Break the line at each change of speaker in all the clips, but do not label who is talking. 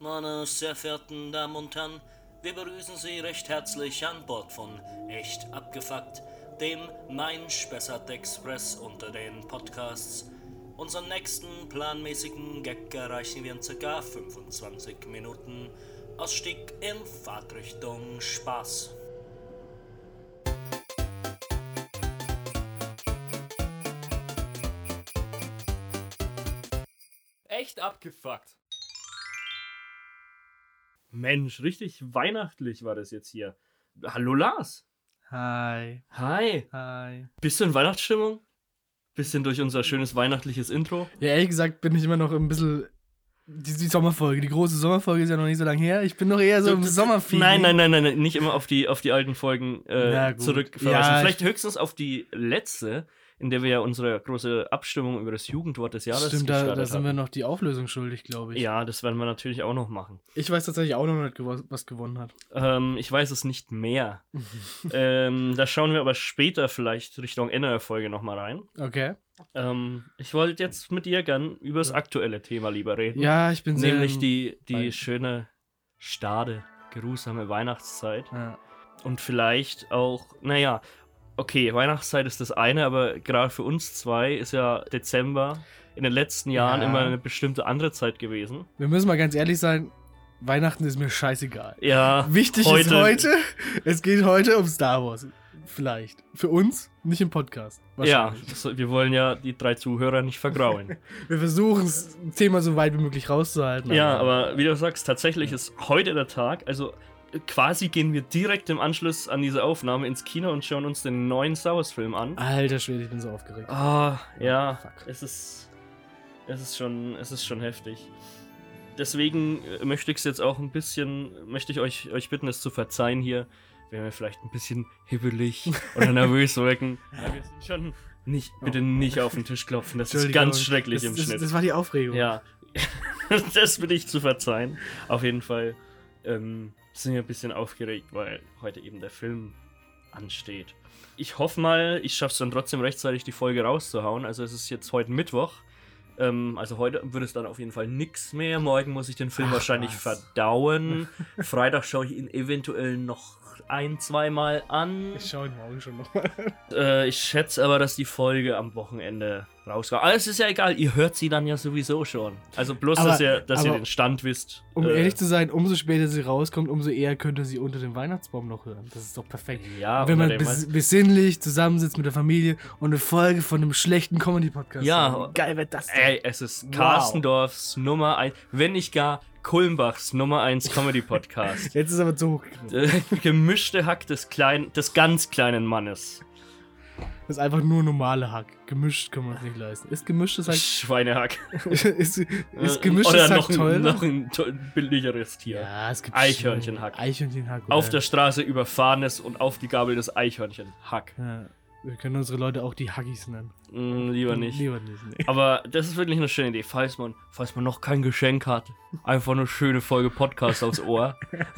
Meine sehr verehrten Damen und Herren, wir begrüßen Sie recht herzlich an Bord von Echt Abgefuckt, dem Mein Spessart Express unter den Podcasts. Unseren nächsten planmäßigen Gag erreichen wir in ca. 25 Minuten. Ausstieg in Fahrtrichtung Spaß.
Echt abgefuckt. Mensch, richtig weihnachtlich war das jetzt hier. Hallo Lars.
Hi.
Hi.
Hi.
Bist du in Weihnachtsstimmung? Bisschen durch unser schönes weihnachtliches Intro?
Ja, ehrlich gesagt bin ich immer noch ein bisschen. Die, die Sommerfolge, die große Sommerfolge ist ja noch nicht so lange her. Ich bin noch eher so im Sommerfeeling.
Nein, nein, nein, nein, nicht immer auf die, auf die alten Folgen äh, zurückverweisen.
Ja,
Vielleicht höchstens auf die letzte, in der wir ja unsere große Abstimmung über das Jugendwort des Jahres
Stimmt, da, da sind wir noch die Auflösung schuldig, glaube ich.
Ja, das werden wir natürlich auch noch machen.
Ich weiß tatsächlich auch noch nicht, was gewonnen hat.
Ähm, ich weiß es nicht mehr. ähm, da schauen wir aber später vielleicht Richtung Ende der Folge nochmal rein.
Okay.
Ähm, ich wollte jetzt mit dir gern über das aktuelle Thema lieber reden.
Ja, ich bin sehr.
Nämlich die, die schöne, stade, geruhsame Weihnachtszeit.
Ja.
Und vielleicht auch, naja, okay, Weihnachtszeit ist das eine, aber gerade für uns zwei ist ja Dezember in den letzten Jahren
Ja.
immer eine bestimmte andere Zeit gewesen.
Wir müssen mal ganz ehrlich sein: Weihnachten ist mir scheißegal.
Ja,
Wichtig ist heute, es geht heute um Star Wars. Vielleicht. Für uns, nicht im Podcast.
Ja, das, wir wollen ja die drei Zuhörer nicht vergrauen.
Wir versuchen das Thema so weit wie möglich rauszuhalten.
ja, aber wie du sagst, tatsächlich ist heute der Tag, also quasi gehen wir direkt im Anschluss an diese Aufnahme ins Kino und schauen uns den neuen Star Wars Film an.
Alter Schwede, ich bin so aufgeregt.
Ah, ja,
Fuck.
es ist, es ist schon, es ist schon heftig. Deswegen äh, möchte ich es jetzt auch ein bisschen, möchte ich euch, euch bitten, es zu verzeihen hier, wenn wir vielleicht ein bisschen hibbelig oder nervös wirken. Ja, wir sind schon nicht, bitte nicht auf den Tisch klopfen, das ist ganz schrecklich
das,
im
das,
Schnitt.
Das war die Aufregung.
Ja, das bitte ich zu verzeihen. Auf jeden Fall ähm, sind wir ein bisschen aufgeregt, weil heute eben der Film ansteht. Ich hoffe mal, ich schaffe es dann trotzdem rechtzeitig, die Folge rauszuhauen. Also es ist jetzt heute Mittwoch. Ähm, also heute wird es dann auf jeden Fall nichts mehr. Morgen muss ich den Film
Ach,
wahrscheinlich
was.
verdauen. Freitag schaue ich ihn eventuell noch ein, zweimal an.
Ich schaue ihn morgen schon nochmal.
Äh, ich schätze aber, dass die Folge am Wochenende rauskommt. Aber es ist ja egal, ihr hört sie dann ja sowieso schon. Also bloß,
Aber-
dass, ihr, dass ihr den Stand wisst.
Um
Äh,
ehrlich zu sein, umso später sie rauskommt, umso eher könnt ihr sie unter dem Weihnachtsbaum noch hören. Das ist doch perfekt.
Ja,
Wenn man bes besinnlich zusammensitzt mit der Familie und eine Folge von einem schlechten Comedy-Podcast
Ja.
Wie geil wird das denn?
Ey, es ist Carstendorfs Nummer 1, wenn nicht gar Kulmbachs Nummer 1 Comedy-Podcast.
Jetzt ist aber zu.
Äh, Gemischte Hack des, kleinen, des ganz kleinen Mannes.
Das ist einfach nur normale Hack. Gemischt kann man es nicht leisten. Ist gemischtes Hack.
Schweinehack.
ist,
Äh,
ist gemischtes
Oder
Hack
noch,
teurer?
noch ein billigeres Tier.
ja, es gibt
Eichhörnchenhack.
Eichhörnchenhack.
Auf der Straße überfahrenes und aufgegabeltes Eichhörnchen. Hack.
Ja, wir können unsere Leute auch die Haggis nennen.
Mm, lieber nicht.
Lieber nicht. Nee.
Aber das ist wirklich eine schöne Idee. Falls man, falls man noch kein Geschenk hat, einfach eine schöne Folge Podcast aufs Ohr.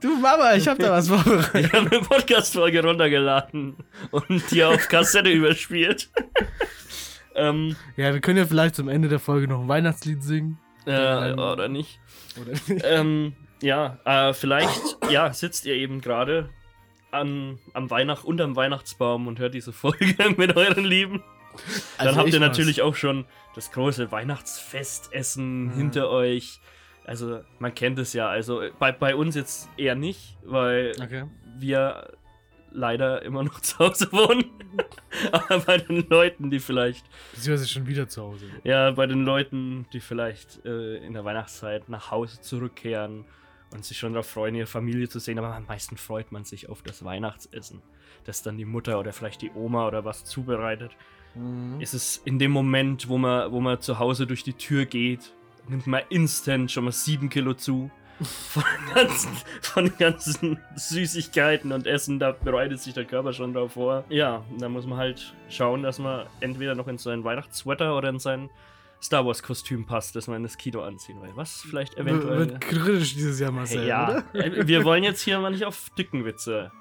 Du Mama, ich hab da was vorbereitet.
Ich habe eine Podcast-Folge runtergeladen und die auf Kassette überspielt. ähm,
Ja, wir können ja vielleicht zum Ende der Folge noch ein Weihnachtslied singen.
äh, oder nicht.
Oder nicht?
Ähm, ja, äh, vielleicht, ja, sitzt ihr eben gerade an, am Weihnacht, unterm Weihnachtsbaum und hört diese Folge mit euren Lieben. Dann
Also
habt ihr natürlich auch schon das große Weihnachtsfestessen
Mhm.
hinter euch. Also, man kennt es ja. Also, bei, bei uns jetzt eher nicht, weil
Okay.
wir leider immer noch zu Hause wohnen. Aber bei den Leuten, die vielleicht,
Beziehungsweise schon wieder zu Hause.
ja, bei den Leuten, die vielleicht äh, in der Weihnachtszeit nach Hause zurückkehren und sich schon darauf freuen, ihre Familie zu sehen, aber am meisten freut man sich auf das Weihnachtsessen, das dann die Mutter oder vielleicht die Oma oder was zubereitet.
Mhm.
Ist es in dem Moment, wo man, wo man zu Hause durch die Tür geht, nimmt man instant schon mal sieben Kilo zu. Von den, ganzen, von den ganzen Süßigkeiten und Essen, da bereitet sich der Körper schon drauf vor. Ja, da muss man halt schauen, dass man entweder noch in seinen Weihnachtssweater oder in sein Star Wars Kostüm passt, das man das Kino anziehen will. Was vielleicht
W-
eventuell.
Wird kritisch dieses Jahr, Marcel,
ja,
oder?
äh, wir wollen jetzt hier mal nicht auf dicken Witze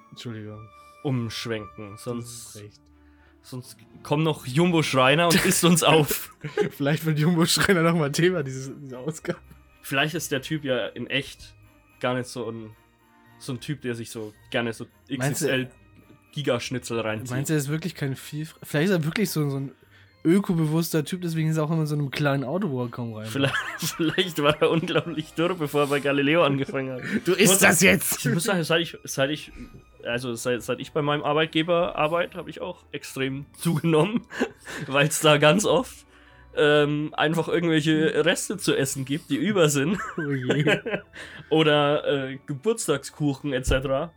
umschwenken, sonst, sonst kommt noch Jumbo Schreiner und isst uns auf.
Vielleicht wird Jumbo Schreiner nochmal Thema, dieses, diese Ausgabe.
Vielleicht ist der Typ ja in echt gar nicht so ein, so ein Typ, der sich so gerne so XXL Gigaschnitzel reinzieht.
Meinst du, er ist wirklich kein viel. Vielleicht ist er wirklich so, so ein ökobewusster Typ, deswegen ist er auch immer in so einem kleinen Auto, wo er kaum rein.
Vielleicht, vielleicht war er unglaublich dürr, bevor er bei Galileo angefangen hat.
Du isst das jetzt!
Ich muss sagen, seit ich, seit ich, also seit, seit ich bei meinem Arbeitgeber arbeite, habe ich auch extrem zugenommen, weil es da ganz oft ähm, einfach irgendwelche Reste zu essen gibt, die über sind.
Oh.
Oder äh, Geburtstagskuchen etc.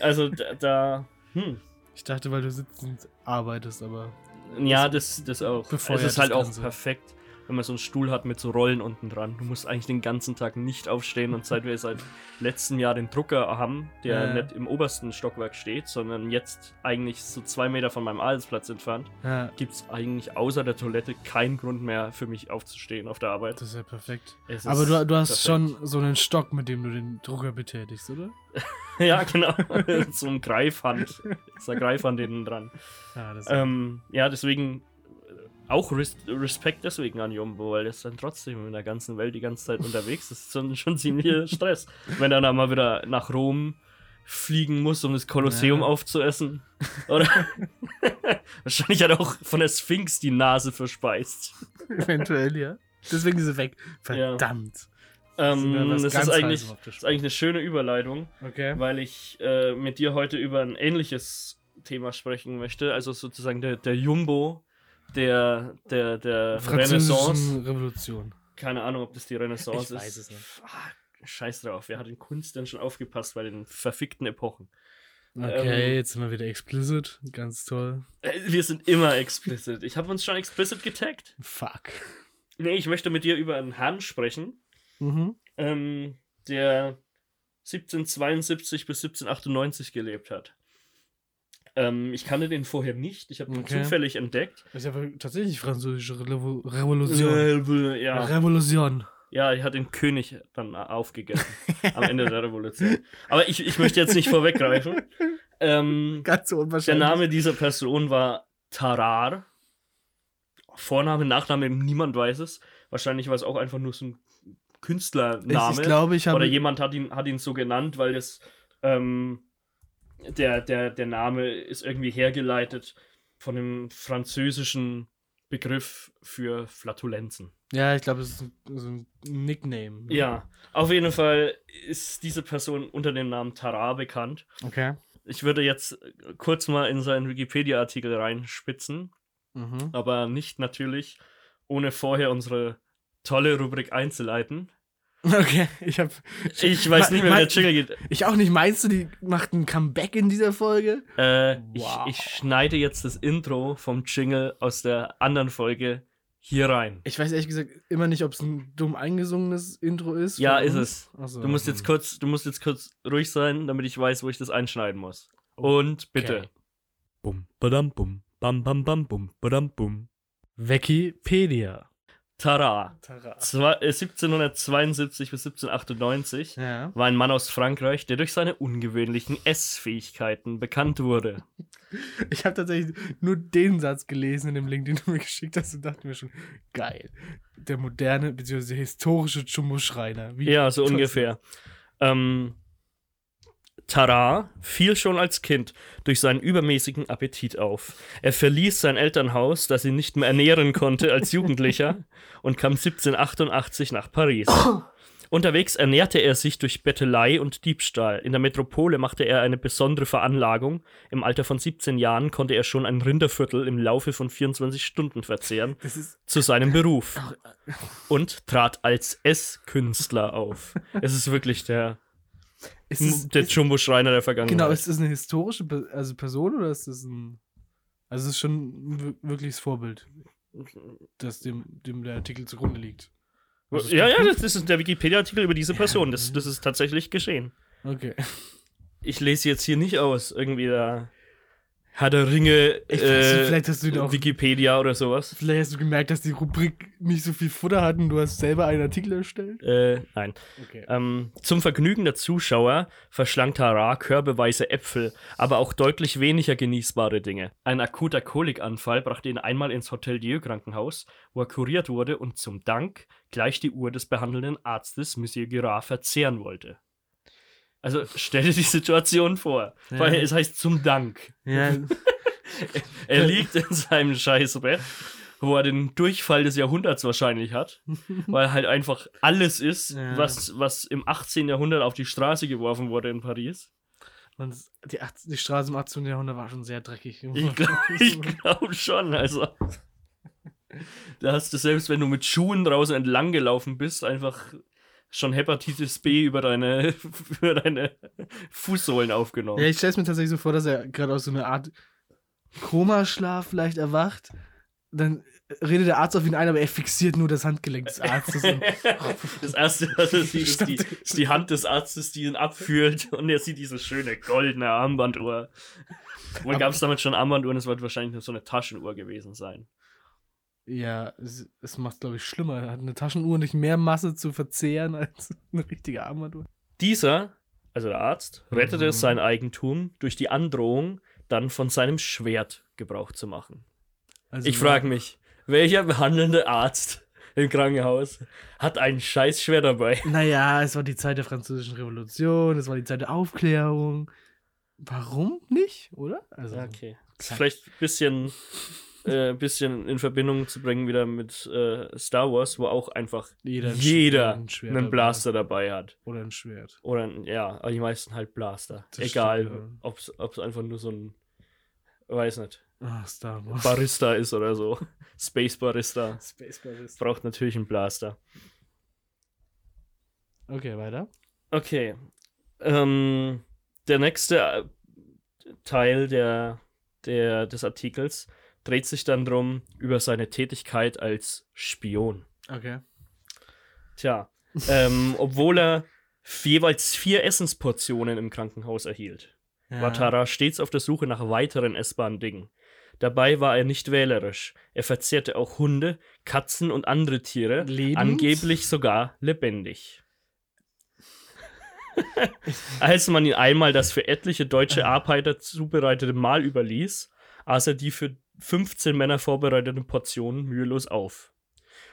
Also da, da hm.
Ich dachte, weil du sitzend arbeitest, aber.
Ja, das, das auch.
Befeuert
es ist halt auch
Ganze.
perfekt, wenn man so einen Stuhl hat mit so Rollen unten dran. Du musst eigentlich den ganzen Tag nicht aufstehen und seit wir seit letztem Jahr den Drucker haben, der
Ja.
nicht im obersten Stockwerk steht, sondern jetzt eigentlich so zwei Meter von meinem Arbeitsplatz entfernt,
Ja,
gibt es eigentlich außer der Toilette keinen Grund mehr für mich aufzustehen auf der Arbeit.
das ist ja perfekt.
Es
Aber
ist
du, du hast
perfekt.
schon so einen Stock, mit dem du den Drucker betätigst, oder?
ja, genau. so ein Greifhand. Ist eine Greifhand hinten dran.
Ja,
Ähm, ja, deswegen auch Res Respekt deswegen an Jumbo, weil das dann trotzdem in der ganzen Welt die ganze Zeit unterwegs ist. Das ist schon, schon ziemlich Stress. Wenn er dann mal wieder nach Rom fliegen muss, um das Kolosseum
Ja.
aufzuessen. Oder wahrscheinlich hat er auch von der Sphinx die Nase verspeist.
eventuell, ja. Deswegen ist sie weg. Verdammt.
Ähm,
Ja, was
das
ganz
ist eigentlich, das ist eigentlich eine schöne Überleitung,
Okay.
weil ich äh, mit dir heute über ein ähnliches Thema sprechen möchte. Also sozusagen der, der Jumbo der, der, der Renaissance.
Revolution.
Keine Ahnung, ob das die Renaissance
Ich
ist.
weiß es nicht.
Ah, scheiß drauf. Wer hat in Kunst denn schon aufgepasst bei den verfickten Epochen?
Okay,
Ähm,
jetzt sind wir wieder explicit. Ganz toll.
Äh, Wir sind immer explicit. Ich habe uns schon explicit getaggt.
Fuck.
Nee, ich möchte mit dir über einen Herrn sprechen,
Mhm.
ähm, der 1772 bis 1798 gelebt hat. Ähm, ich kannte den vorher nicht. Ich habe ihn
Okay.
zufällig entdeckt.
Das ist ja tatsächlich französische Revo Revolution.
Ja,
Revolution.
ja, er hat den König dann aufgegessen am Ende der Revolution. Aber ich, ich möchte jetzt nicht vorweggreifen. Ähm,
Ganz so
der
unwahrscheinlich.
Name dieser Person war Tarar. Vorname, Nachname, niemand weiß es. Wahrscheinlich war es auch einfach nur so ein Künstlername.
Ich, ich glaube, ich habe.
Oder jemand hat ihn, hat ihn so genannt, weil das ähm, der, der, der Name ist irgendwie hergeleitet von dem französischen Begriff für Flatulenzen.
Ja, ich glaube, es ist ein, so ein Nickname.
Ja, auf jeden Fall ist diese Person unter dem Namen Tarar bekannt.
Okay.
Ich würde jetzt kurz mal in seinen Wikipedia-Artikel reinspitzen,
Mhm.
aber nicht natürlich, ohne vorher unsere tolle Rubrik einzuleiten.
Okay, ich habe.
Ich weiß nicht mehr, wie der Jingle geht.
Ich auch nicht. Meinst du, die macht ein Comeback in dieser Folge?
Äh,
Wow.
ich, ich schneide jetzt das Intro vom Jingle aus der anderen Folge hier rein.
Ich weiß ehrlich gesagt immer nicht, ob es ein dumm eingesungenes Intro ist.
Ja, ist
uns.
es.
So.
Du musst jetzt kurz, du musst jetzt kurz ruhig sein, damit ich weiß, wo ich das einschneiden muss. Und bitte.
Okay.
Bum, badam, bum, bam, bam, bam, bum, badam, bum.
Wikipedia.
Tara.
Tara.
Zwei- äh, 1772 bis 1798
Ja.
war ein Mann aus Frankreich, der durch seine ungewöhnlichen Essfähigkeiten bekannt wurde.
Ich habe tatsächlich nur den Satz gelesen in dem Link, den du mir geschickt hast und dachte mir schon, geil. Der moderne bzw. historische Jumbo-Schreiner. Wie
Ja, so ungefähr. Ähm, Tara fiel schon als Kind durch seinen übermäßigen Appetit auf. Er verließ sein Elternhaus, das ihn nicht mehr ernähren konnte als Jugendlicher, und kam 1788 nach Paris. Unterwegs ernährte er sich durch Bettelei und Diebstahl. In der Metropole machte er eine besondere Veranlagung. Im Alter von 17 Jahren konnte er schon ein Rinderviertel im Laufe von 24 Stunden verzehren zu seinem Beruf und trat als S-Künstler auf. Es ist wirklich der,
Ist es,
der
ist,
Jumbo-Schreiner der Vergangenheit.
genau, ist das eine historische also Person oder ist das ein. Also, es ist schon ein wir- wirkliches Vorbild, das dem, dem der Artikel zugrunde liegt. Also,
ja, ja, das ist der Wikipedia-Artikel über diese Person. Das, das ist tatsächlich geschehen.
Okay.
Ich lese jetzt hier nicht aus, irgendwie da Herr der Ringe,
Ich
äh,
vielleicht hast du ihn auch-
Wikipedia oder sowas.
Vielleicht hast du gemerkt, dass die Rubrik nicht so viel Futter hat und du hast selber einen Artikel erstellt.
Äh, nein.
Okay.
Ähm, zum Vergnügen der Zuschauer verschlang Tara körbeweise Äpfel, aber auch deutlich weniger genießbare Dinge. Ein akuter Kolikanfall brachte ihn einmal ins Hotelier-Krankenhaus, wo er kuriert wurde und zum Dank gleich die Uhr des behandelnden Arztes Monsieur Girard verzehren wollte. Also stell dir die Situation vor.
Ja.
Weil es heißt zum Dank.
Ja,
Er liegt in seinem Scheißbett, wo er den Durchfall des Jahrhunderts wahrscheinlich hat, weil halt einfach alles ist,
Ja.
was, was im 18. Jahrhundert auf die Straße geworfen wurde in Paris.
und die, 18 die Straße im 18. Jahrhundert war schon sehr dreckig.
Ich glaube glaub schon, also. Da hast du selbst, wenn du mit Schuhen draußen entlang gelaufen bist, einfach schon Hepatitis B über deine, über deine Fußsohlen aufgenommen.
Ja, ich stelle es mir tatsächlich so vor, dass er gerade aus so einer Art Komaschlaf vielleicht erwacht. Dann redet der Arzt auf ihn ein, aber er fixiert nur das Handgelenk des Arztes.
Das erste, was er sieht, ist die, ist die Hand des Arztes, die ihn abfühlt und er sieht diese schöne goldene Armbanduhr. Wohl gab es damit schon Armbanduhren, es wird wahrscheinlich nur so eine Taschenuhr gewesen sein.
Ja, es, es macht, glaube ich, schlimmer. Er hat eine Taschenuhr nicht mehr Masse zu verzehren als eine richtige Armbanduhr.
Dieser, also der Arzt, rettete
Mhm.
sein Eigentum durch die Androhung, dann von seinem Schwert Gebrauch zu machen.
Also
Ich frage mich, welcher behandelnde Arzt im Krankenhaus hat ein Scheißschwert dabei?
Naja, es war die Zeit der Französischen Revolution, es war die Zeit der Aufklärung. Warum nicht, oder? Also,
Okay. Vielleicht ein bisschen, äh, bisschen in Verbindung zu bringen wieder mit äh, Star Wars, wo auch einfach
Jeder ein
jeder
ein
einen. Blaster dabei hat.
Oder ein Schwert.
Oder ein- ja, aber die meisten halt Blaster.
Das
Egal,
stimmt,
ob es einfach nur so ein, weiß nicht,
Ah, Star Wars.
Barista ist oder so. Space Barista.
Space Barista.
Braucht natürlich einen Blaster.
Okay, weiter.
Okay. Ähm, der nächste äh, Teil der, der, des Artikels dreht sich dann drum über seine Tätigkeit als Spion.
Okay.
Tja, ähm, obwohl er jeweils vier Essensportionen im Krankenhaus erhielt, war Tara stets auf der Suche nach weiteren essbaren Dingen. Dabei war er nicht wählerisch. Er verzehrte auch Hunde, Katzen und andere Tiere,
Lebend?
angeblich sogar lebendig. Als man ihn einmal das für etliche deutsche Arbeiter zubereitete Mahl überließ, aß er die für 15 Männer vorbereitete Portionen mühelos auf.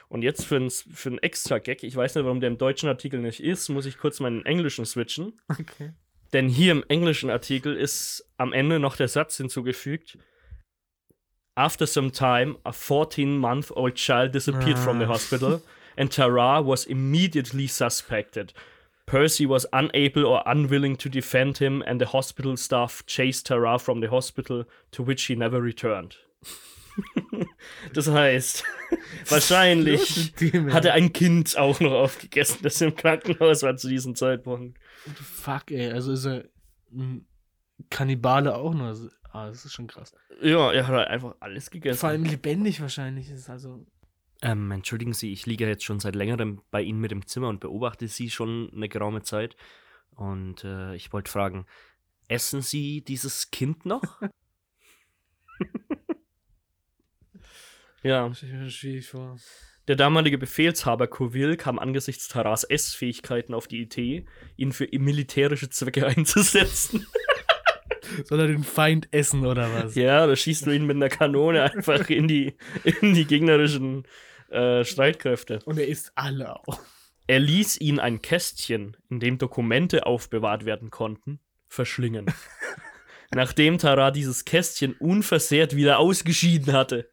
Und jetzt für einen für ein extra Gag, ich weiß nicht, warum der im deutschen Artikel nicht ist, muss ich kurz meinen englischen switchen.
Okay.
Denn hier im englischen Artikel ist am Ende noch der Satz hinzugefügt: After some time, a 14-month-old child disappeared from the
Ah.
hospital, and Tara was immediately suspected. Percy was unable or unwilling to defend him, and the hospital staff chased Tara from the hospital, to which he never returned. das heißt, wahrscheinlich hat er ein Kind auch noch aufgegessen, das im Krankenhaus war zu diesem Zeitpunkt.
Fuck, ey. Also ist er ein Kannibale auch noch. Also, ah, das ist schon krass.
Ja, er hat halt einfach alles gegessen.
Vor allem lebendig wahrscheinlich. Ist also.
Ähm, entschuldigen Sie, ich liege jetzt schon seit längerem bei Ihnen mit im Zimmer und beobachte Sie schon eine geraume Zeit. Und äh, ich wollte fragen, essen Sie dieses Kind noch? ja,
schwierig vor.
der damalige Befehlshaber Coville kam angesichts Taras Essfähigkeiten auf die Idee, ihn für militärische Zwecke einzusetzen.
Soll er den Feind essen oder was?
ja, da schießt du ihn mit einer Kanone einfach in die, in die gegnerischen äh, Streitkräfte.
Und er isst alle auch.
Er ließ ihn ein Kästchen, in dem Dokumente aufbewahrt werden konnten, verschlingen. Nachdem Tara dieses Kästchen unversehrt wieder ausgeschieden hatte,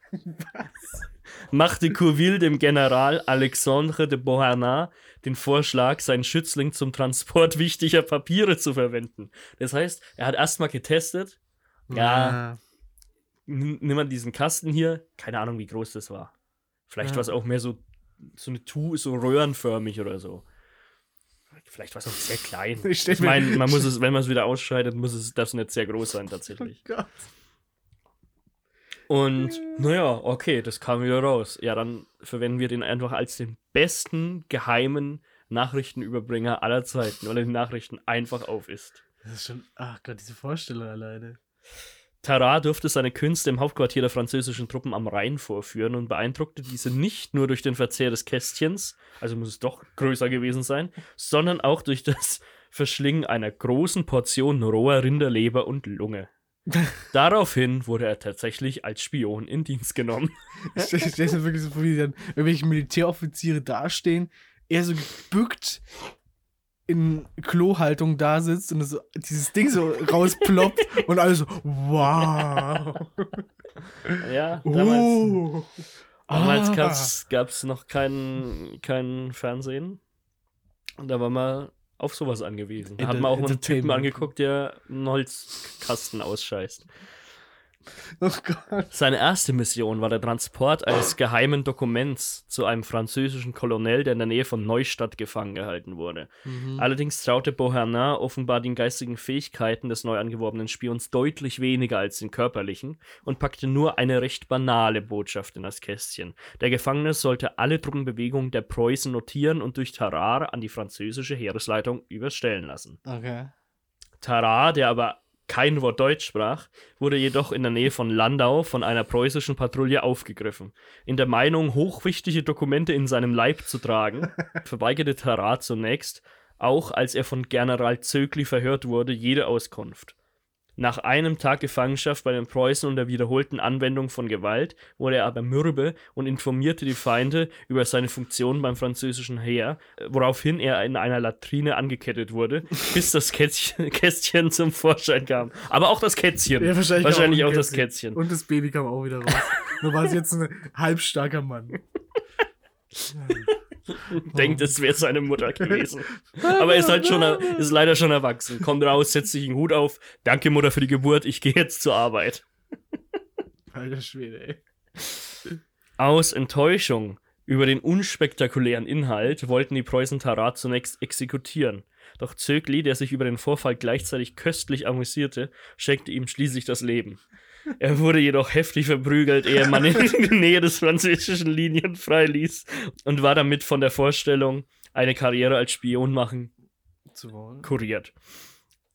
machte Courville dem General Alexandre de Beauharnais den Vorschlag, seinen Schützling zum Transport wichtiger Papiere zu verwenden. Das heißt, er hat erstmal getestet, Ja. nimm nimm mal diesen Kasten hier, keine Ahnung, wie groß das war. Vielleicht
Ja.
war es auch mehr so, so eine Tu, so röhrenförmig oder so. Vielleicht war es auch sehr klein.
Ich
Ich meine, man muss es, wenn man es wieder ausscheidet, muss es, darf es nicht sehr groß sein, tatsächlich.
Oh Gott.
Und naja, okay, das kam wieder raus. Ja, dann verwenden wir den einfach als den besten geheimen Nachrichtenüberbringer aller Zeiten, weil er die Nachrichten einfach auf ist.
Das ist schon. Ach Gott, diese Vorstellung alleine.
Tarot durfte seine Künste im Hauptquartier der französischen Truppen am Rhein vorführen und beeindruckte diese nicht nur durch den Verzehr des Kästchens, also muss es doch größer gewesen sein, sondern auch durch das Verschlingen einer großen Portion roher Rinderleber und Lunge. Daraufhin wurde er tatsächlich als Spion in Dienst genommen.
Ich stell stell mir wirklich so vor, wie dann irgendwelche Militäroffiziere dastehen, er so gebückt in Klohaltung da sitzt und so, dieses Ding so rausploppt und alle so, wow.
Ja, damals,
Oh.
damals
Ah.
gab es noch kein, kein Fernsehen. Und da war man auf sowas angewiesen. Da hat man auch mal einen Typen
Entertainment.
angeguckt, der einen Holzkasten ausscheißt.
Oh Gott.
Seine erste Mission war der Transport eines geheimen Dokuments zu einem französischen Kolonel, der in der Nähe von Neustadt gefangen gehalten wurde. Allerdings traute Beauharnais offenbar den geistigen Fähigkeiten des neu angeworbenen Spions deutlich weniger als den körperlichen und packte nur eine recht banale Botschaft in das Kästchen. Der Gefangene sollte alle Truppenbewegungen der Preußen notieren und durch Tarare an die französische Heeresleitung überstellen lassen.
Okay.
Tarare, der aber kein Wort Deutsch sprach, wurde jedoch in der Nähe von Landau von einer preußischen Patrouille aufgegriffen. In der Meinung, hochwichtige Dokumente in seinem Leib zu tragen, verweigerte Tarare zunächst, auch als er von General Zögli verhört wurde, jede Auskunft. Nach einem Tag Gefangenschaft bei den Preußen und der wiederholten Anwendung von Gewalt wurde er aber mürbe und informierte die Feinde über seine Funktion beim französischen Heer, woraufhin er in einer Latrine angekettet wurde, bis das Kästchen, Kästchen zum Vorschein kam. Aber auch das Kätzchen.
Ja, wahrscheinlich,
Wahrscheinlich auch das
Kätzchen.
Kätzchen.
Und das Baby kam auch wieder raus. Nur war es jetzt ein halbstarker Mann.
Denkt, es wäre seine Mutter gewesen. Aber er ist halt schon, ist leider schon erwachsen. Kommt raus, setzt sich einen Hut auf. Danke, Mutter, für die Geburt. Ich gehe jetzt zur Arbeit.
Alter Schwede, ey.
Aus Enttäuschung über den unspektakulären Inhalt wollten die Preußen Tarat zunächst exekutieren. Doch Zögli, der sich über den Vorfall gleichzeitig köstlich amüsierte, schenkte ihm schließlich das Leben. Er wurde jedoch heftig verprügelt, ehe man ihn in die Nähe des französischen Linien freiließ und war damit von der Vorstellung, eine Karriere als Spion machen,
Zu wollen.
kuriert.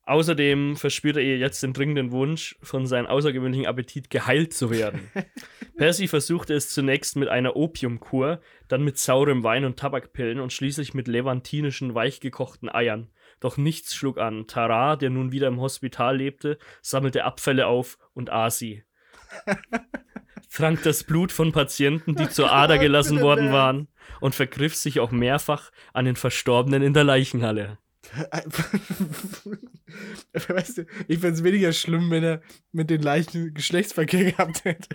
Außerdem verspürte er jetzt den dringenden Wunsch, von seinem außergewöhnlichen Appetit geheilt zu werden. Percy versuchte es zunächst mit einer Opiumkur, dann mit saurem Wein und Tabakpillen und schließlich mit levantinischen, weichgekochten Eiern. Doch nichts schlug an. Tara, der nun wieder im Hospital lebte, sammelte Abfälle auf und aß sie. Trank das Blut von Patienten, die zur Ader gelassen worden waren, und vergriff sich auch mehrfach an den Verstorbenen in der Leichenhalle.
weißt du, ich fände es weniger schlimm, wenn er mit den Leichen Geschlechtsverkehr gehabt hätte.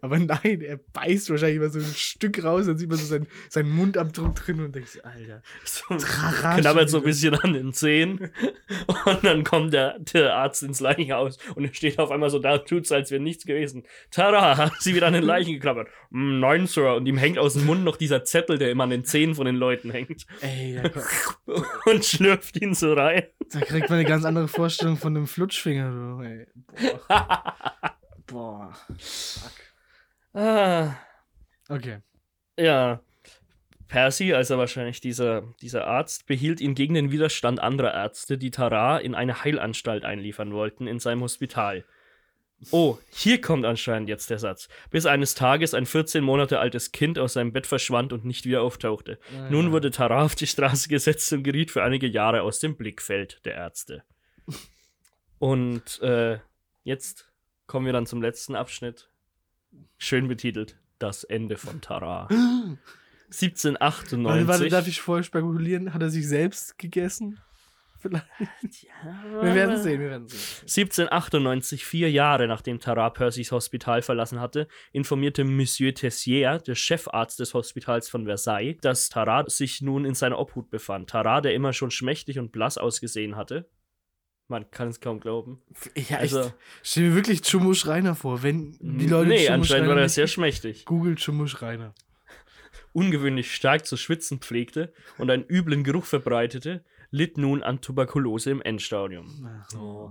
Aber nein, er beißt wahrscheinlich immer so ein Stück raus, dann sieht man so seinen, seinen Mundabdruck drin und denkt sich, Alter.
So, knabbert so ein bisschen an den Zehen und dann kommt der, der Arzt ins Leichenhaus und er steht auf einmal so da, tut's, als wäre nichts gewesen. Tada, hat sie wieder an den Leichen geklappert. "Mm, Nein, Sir. Und ihm hängt aus dem Mund noch dieser Zettel, der immer an den Zähnen von den Leuten hängt
Ey,
und schlürft ihn so rein.
da kriegt man eine ganz andere Vorstellung von dem Flutschfinger. Du, ey. Boah. Boah. Fuck.
Ah,
Okay.
ja. Percy, also wahrscheinlich dieser, dieser Arzt, behielt ihn gegen den Widerstand anderer Ärzte, die Tara in eine Heilanstalt einliefern wollten, in seinem Hospital. Oh, hier kommt anscheinend jetzt der Satz. Bis eines Tages ein 14 Monate altes Kind aus seinem Bett verschwand und nicht wieder auftauchte. Nun wurde Tara auf die Straße gesetzt und geriet für einige Jahre aus dem Blickfeld der Ärzte. Und äh, jetzt kommen wir dann zum letzten Abschnitt. Schön betitelt: Das Ende von Tara. 1798.
Warte, warte, darf ich vorher spekulieren? Hat er sich selbst gegessen? Vielleicht. Wir werden sehen, wir werden sehen.
1798, vier Jahre nachdem Tara Percys Hospital verlassen hatte, informierte Monsieur Tessier, der Chefarzt des Hospitals von Versailles, dass Tara sich nun in seiner Obhut befand. Tara, der immer schon schmächtig und blass ausgesehen hatte. Man kann es kaum glauben.
Ja,
Also-
echt. Stell mir wirklich Chummo Schreiner vor, wenn die Leute
nee,
Chummo
anscheinend war
Schreiner
er
nicht-
sehr schmächtig.
Google Chummo Schreiner.
Ungewöhnlich stark zu schwitzen pflegte und einen üblen Geruch verbreitete, litt nun an Tuberkulose im Endstadium.
Oh.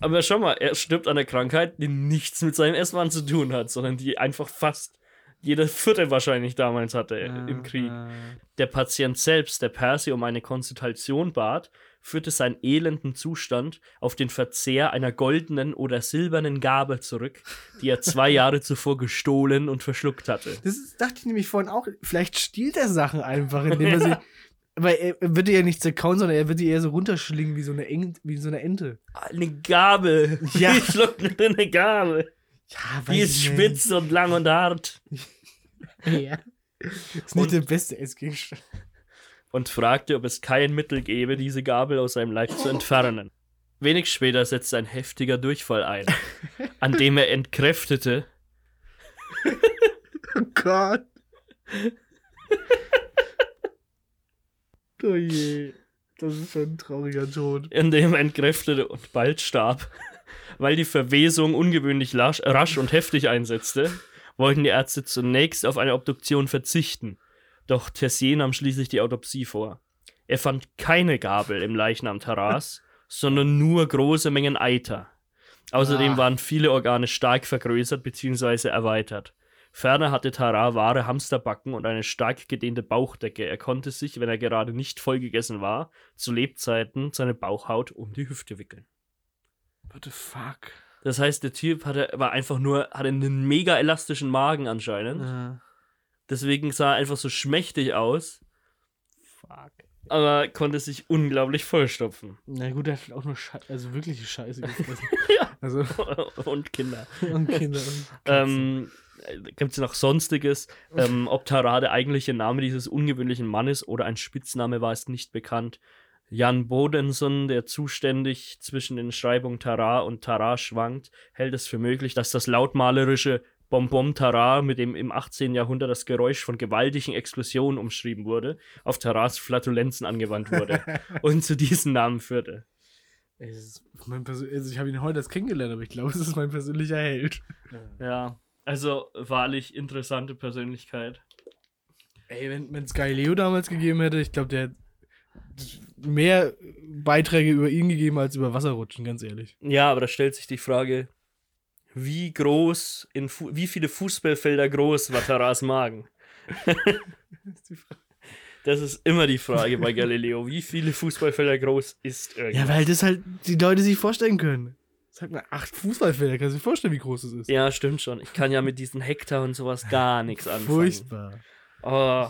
Aber schau mal, er stirbt an der Krankheit, die nichts mit seinem Esswahn zu tun hat, sondern die einfach fast jeder Vierte wahrscheinlich damals hatte äh, im Krieg. Der Patient selbst, der Percy um eine Konsultation bat, führte seinen elenden Zustand auf den Verzehr einer goldenen oder silbernen Gabel zurück, die er zwei Jahre zuvor gestohlen und verschluckt hatte.
Das ist, dachte ich nämlich vorhin auch. Vielleicht stiehlt er Sachen einfach, indem er sie. Weil er würde ja nicht zerkauen, sondern er würde die eher so runterschlingen wie so eine, Eng, wie so eine Ente.
Eine Gabel.
Ja.
Ich schluck nur eine Gabel.
Ja,
Die ist spitz und lang und hart.
Ja. Ist nicht
Und-
der beste Essgegenstand.
und fragte, ob es kein Mittel gäbe, diese Gabel aus seinem Leib zu entfernen. Wenig später setzte ein heftiger Durchfall ein, an dem er entkräftete,
Oh Gott. Oh je. Das ist ein trauriger Tod.
in dem er entkräftete und bald starb. Weil die Verwesung ungewöhnlich rasch und heftig einsetzte, wollten die Ärzte zunächst auf eine Obduktion verzichten. Doch Tessier nahm schließlich die Autopsie vor. Er fand keine Gabel im Leichnam Taras, sondern nur große Mengen Eiter. Außerdem
Ah.
waren viele Organe stark vergrößert bzw. erweitert. Ferner hatte Tarar wahre Hamsterbacken und eine stark gedehnte Bauchdecke. Er konnte sich, wenn er gerade nicht vollgegessen war, zu Lebzeiten seine Bauchhaut um die Hüfte wickeln.
What the fuck?
Das heißt, der Typ hatte, war einfach nur, hatte einen mega elastischen Magen anscheinend.
Äh,
Deswegen sah er einfach so schmächtig aus,
fuck.
aber konnte sich unglaublich vollstopfen.
Na gut, er hat auch nur Scheiße, also wirkliche Scheiße gefressen.
Ja.
Also,
Und Kinder.
und Kinder. Und
Ähm, Gibt es noch Sonstiges? Ähm, ob Tara der eigentliche Name dieses ungewöhnlichen Mannes oder ein Spitzname war, ist nicht bekannt. Jan Bodenson, der zuständig zwischen den Schreibungen Tara und Tara schwankt, hält es für möglich, dass das lautmalerische Bonbon Tara, mit dem im 18. Jahrhundert das Geräusch von gewaltigen Explosionen umschrieben wurde, auf Taras Flatulenzen angewandt wurde und zu diesem Namen führte.
Also ich habe ihn heute erst kennengelernt, aber ich glaube, es ist mein persönlicher Held.
Ja, also wahrlich interessante Persönlichkeit.
Ey, wenn es Galileo damals gegeben hätte, ich glaube, der hätte mehr Beiträge über ihn gegeben als über Wasserrutschen, ganz ehrlich.
Ja, aber da stellt sich die Frage, wie groß, in Fu wie viele Fußballfelder groß war Taras Magen? Das ist immer die Frage bei Galileo. Wie viele Fußballfelder groß ist
Ja,
irgendwas?
weil das halt die Leute sich vorstellen können. Sag mal, acht Fußballfelder, kannst du dir vorstellen, wie groß es ist?
Ja, stimmt schon. Ich kann ja mit diesen Hektar und sowas gar nichts anfangen.
Furchtbar.
Oh,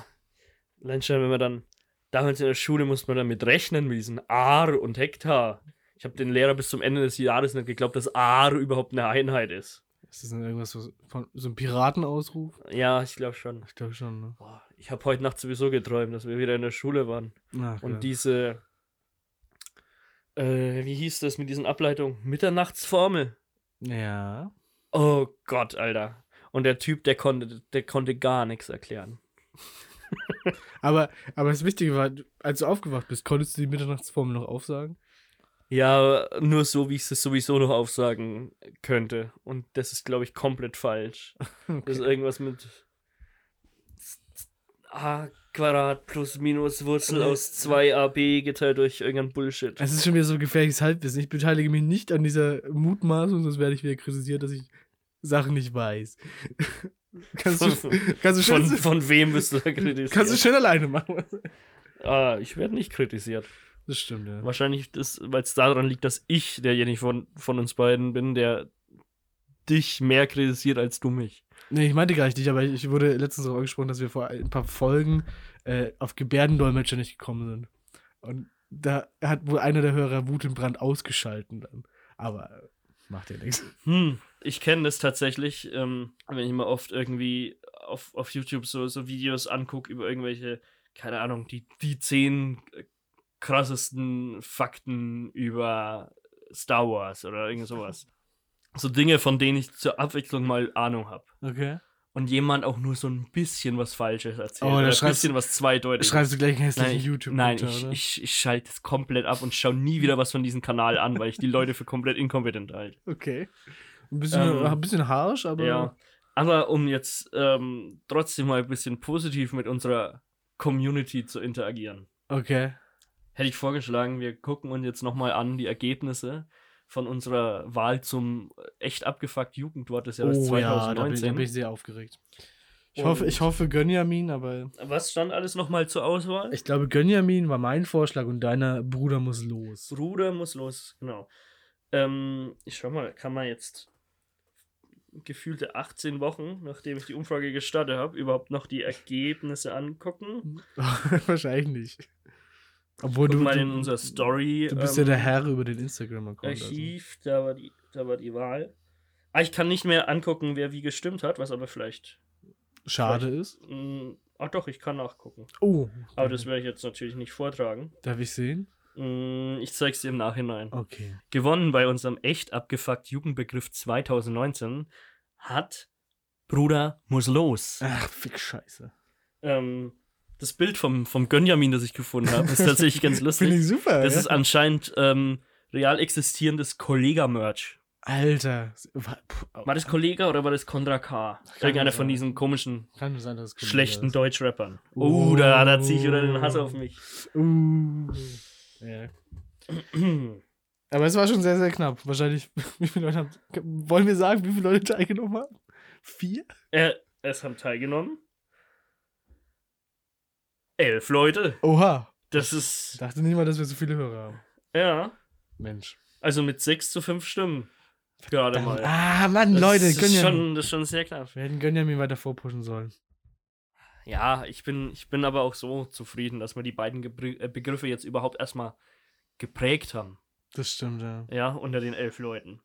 allein schon, wenn man dann, damals in der Schule musste man damit rechnen, mit diesen Ar und Hektar. Ich habe den Lehrer bis zum Ende des Jahres nicht geglaubt, dass Ar überhaupt eine Einheit ist.
Ist das denn irgendwas so, von, so ein Piratenausruf?
Ja, ich glaube schon.
Ich glaube schon, ne?
Boah, ich habe heute Nacht sowieso geträumt, dass wir wieder in der Schule waren.
Ach,
Und
ja.
diese, äh, wie hieß das mit diesen Ableitungen? Mitternachtsformel.
Ja.
Oh Gott, Alter. Und der Typ, der konnte, der konnte gar nichts erklären.
Aber, aber das Wichtige war, als du aufgewacht bist, konntest du die Mitternachtsformel noch aufsagen?
Ja, nur so, wie ich es sowieso noch aufsagen könnte. Und das ist, glaube ich, komplett falsch. Das ist irgendwas mit a Quadrat plus minus Wurzel aus 2ab geteilt durch irgendein Bullshit.
Es ist schon wieder so gefährliches Halbwissen. Ich beteilige mich nicht an dieser Mutmaßung, sonst werde ich wieder kritisiert, dass ich Sachen nicht weiß. kannst, du, kannst, du
Von,
schön,
von wem bist du da kritisiert?
kannst du schön alleine machen.
ah, ich werde nicht kritisiert.
Das stimmt, ja.
Wahrscheinlich, weil es daran liegt, dass ich derjenige von, von uns beiden bin, der dich mehr kritisiert als du mich.
Nee, ich meinte gar nicht dich, aber ich wurde letztens darauf angesprochen, dass wir vor ein paar Folgen äh, auf Gebärdendolmetscher nicht gekommen sind. Und da hat wohl einer der Hörer Wut im Brand ausgeschalten dann. Aber äh, macht ja nichts.
Hm, ich kenne das tatsächlich, ähm, wenn ich mal oft irgendwie auf, auf YouTube so, so Videos angucke über irgendwelche, keine Ahnung, die, die zehn äh, krassesten Fakten über Star Wars oder irgend sowas. So Dinge, von denen ich zur Abwechslung mal Ahnung habe.
Okay.
Und jemand auch nur so ein bisschen was Falsches erzählt.
Oh,
oder ein bisschen was zweideutiges.
Schreibst du gleich einen hässlichen youtube
nein ich, ich, ich schalte es komplett ab und schaue nie wieder was von diesem Kanal an, weil ich die Leute für komplett inkompetent halte.
Okay. Ein bisschen,
Ähm,
ein bisschen harsch, aber.
Ja. Aber um jetzt ähm, trotzdem mal ein bisschen positiv mit unserer Community zu interagieren,
Okay.
hätte ich vorgeschlagen, wir gucken uns jetzt nochmal an die Ergebnisse von unserer Wahl zum echt abgefuckt Jugendwort des Jahres
Oh ja, da bin,
2019.
da bin ich sehr aufgeregt. Ich hoffe,
Und-
ich hoffe Gönjamin, aber
Was stand alles nochmal zur Auswahl?
ich glaube, Gönjamin war mein Vorschlag und deiner Bruder muss los.
Bruder muss los, genau. Ähm, ich schau mal, kann man jetzt gefühlte 18 Wochen, nachdem ich die Umfrage gestartet habe, überhaupt noch die Ergebnisse angucken?
Wahrscheinlich nicht. Obwohl
Guck
du,
mal
du,
in unser Story.
du bist
ähm,
ja der Herr über den Instagram-Account. Also.
Archiv, da, war die, da war die Wahl. Ah, ich kann nicht mehr angucken, wer wie gestimmt hat, was aber vielleicht.
Schade ist.
Mh, ach doch, ich kann nachgucken.
Oh,
Aber das werde ich jetzt natürlich nicht vortragen.
darf ich sehen?
Mh, ich zeig's dir im Nachhinein.
Okay.
Gewonnen bei unserem echt abgefuckt Jugendbegriff 2019 hat Bruder muss los.
Ach, fick Scheiße.
Ähm, das Bild vom, vom Gönjamin, das ich gefunden habe, ist tatsächlich ganz
Finde
lustig.
ich super.
Das
ja?
ist anscheinend ähm, real existierendes Kollega-Merch.
Alter. War,
das Kollega oder war das Condra K? Irgendeiner von diesen komischen,
sein,
schlechten. Deutschrappern.
Oh.
Oh, da, da ziehe ich wieder den Hass auf mich.
Uh. Ja. Aber es war schon sehr, sehr knapp. Wahrscheinlich, wie viele Leute haben. Wollen wir sagen, wie viele Leute teilgenommen haben? Vier?
äh, es haben teilgenommen elf Leute.
Oha.
Das
Ich
ist,
dachte nicht mal, dass wir so viele Hörer haben.
ja,
Mensch.
also mit sechs zu fünf Stimmen. Gerade mal.
Ah, Mann,
Das
Leute,
ist
Gönjamin.
schon, das ist schon sehr knapp.
Wir hätten Gönjamin weiter vorpushen sollen.
Ja, ich bin, ich bin aber auch so zufrieden, dass wir die beiden Gebr äh, Begriffe jetzt überhaupt erstmal geprägt haben.
Das stimmt, ja.
Ja, unter den elf Leuten.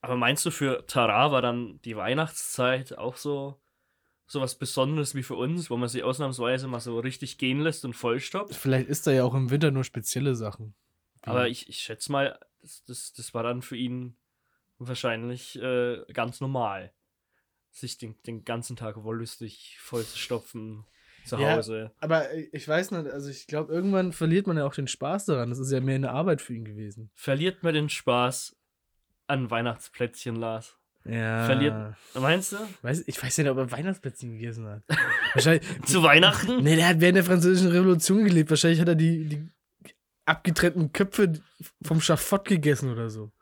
Aber meinst du, für Tara war dann die Weihnachtszeit auch so, so was Besonderes wie für uns, wo man sie ausnahmsweise mal so richtig gehen lässt und vollstoppt?
Vielleicht ist da ja auch im Winter nur spezielle Sachen. Wie-
Aber ich, ich schätze mal, das, das, das war dann für ihn wahrscheinlich äh, ganz normal, sich den, den ganzen Tag wollüstig vollzustopfen zu
Ja.
Hause.
Aber äh, ich weiß nicht, also ich glaube, irgendwann verliert man ja auch den Spaß daran. Das ist ja mehr eine Arbeit für ihn gewesen.
Verliert man den Spaß an Weihnachtsplätzchen, Lars?
Ja.
Verliert- Meinst du?
Weiß, ich weiß ja nicht, ob er Weihnachtsplätzchen gegessen hat. Wahrscheinlich.
Zu Weihnachten?
Nee, der hat während der Französischen Revolution gelebt. Wahrscheinlich hat er die, die abgetrennten Köpfe vom Schafott gegessen oder so.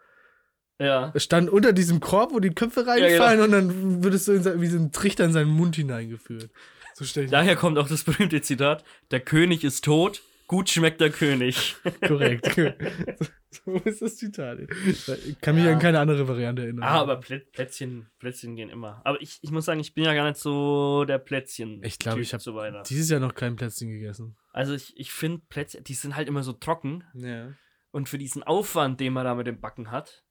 Ja.
Er stand unter diesem Korb, wo die Köpfe reinfallen und dann wird es so in wie so ein Trichter in seinen Mund hineingeführt. So
Daher kommt auch das berühmte Zitat: Der König ist tot, gut schmeckt der König.
korrekt. so ist das Zitat. Ich kann mich
Ja.
an keine andere Variante erinnern.
Ah, aber Plä Plätzchen, Plätzchen gehen immer. Aber ich, ich muss sagen, ich bin ja gar nicht so der Plätzchen.
Ich glaube, ich habe
Weihnachten.
dieses Jahr noch kein Plätzchen gegessen.
Also ich, ich finde Plätzchen, die sind halt immer so trocken.
Ja.
Und für diesen Aufwand, den man da mit dem Backen hat,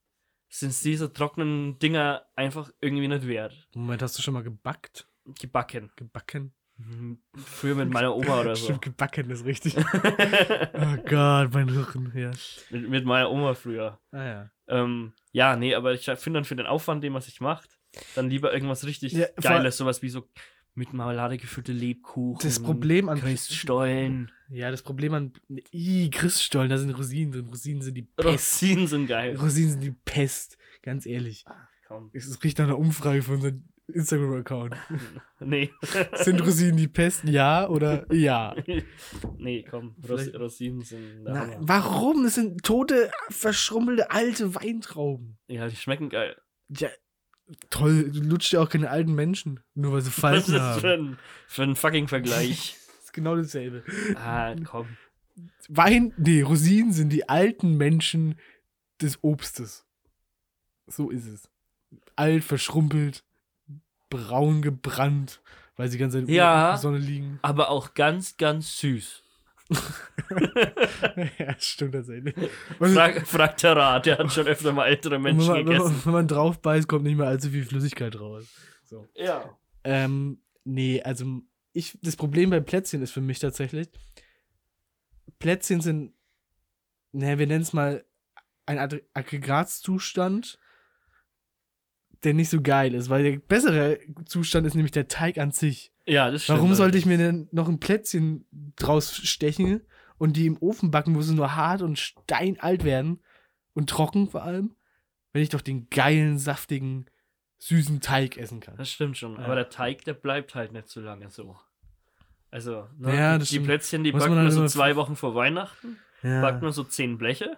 sind diese trockenen Dinger einfach irgendwie nicht wert.
Moment, hast du schon mal gebackt?
Gebacken.
Gebacken?
Mhm. Früher mit meiner Oma oder so.
Stimmt, gebacken ist richtig. oh Gott, mein Rücken. Ja.
mit, mit meiner Oma früher.
Ah ja.
Ähm, ja, nee, aber ich finde dann für den Aufwand, den man sich macht, dann lieber irgendwas richtig
Ja,
Geiles, sowas wie so mit Marmelade gefüllte Lebkuchen.
Das Problem an
Christstollen.
Ja, das Problem an. Ih, Christstollen, da sind Rosinen drin. Rosinen sind die Pest.
Rosinen sind geil.
Rosinen sind die Pest. Ganz ehrlich.
Komm.
Es riecht nach einer Umfrage für unseren Instagram-Account.
Nee.
Sind Rosinen die Pest? Ja oder ja?
nee, komm. Ros Rosinen sind
Na,
Hammer.
warum? Das sind tote, verschrumpelte alte Weintrauben.
Ja, die schmecken geil.
Ja, toll. Du lutscht ja auch keine alten Menschen, nur weil sie
Was ist das für ein, für ein fucking Vergleich?
Das ist genau dasselbe.
ah, komm.
Wein, nee, Rosinen sind die alten Menschen des Obstes. So ist es. Alt, verschrumpelt, braun gebrannt, weil sie ganz in
Ja.
der Sonne liegen.
Aber auch ganz, ganz süß.
ja, stimmt tatsächlich.
Frag, fragt der Rat, der hat schon öfter mal ältere
wenn,
Menschen
man, wenn,
gegessen.
man, wenn man drauf beißt, kommt nicht mehr allzu viel Flüssigkeit raus. So.
Ja.
Ähm, nee, also ich, das Problem bei Plätzchen ist für mich tatsächlich, Plätzchen sind, naja, wir nennen es mal ein Aggre- Aggregatzustand, der nicht so geil ist, weil der bessere Zustand ist nämlich der Teig an sich.
Ja, das stimmt.
Warum sollte ich mir denn noch ein Plätzchen draus stechen und die im Ofen backen, wo sie nur hart und steinalt werden und trocken vor allem, wenn ich doch den geilen, saftigen, süßen Teig essen kann?
Das stimmt schon.
Ja.
Aber der Teig, der bleibt halt nicht so lange so. Also, ne,
Ja,
die- die. Plätzchen, die
Muss man halt
so zwei Wochen vor Weihnachten,
Ja.
backt man so zehn Bleche.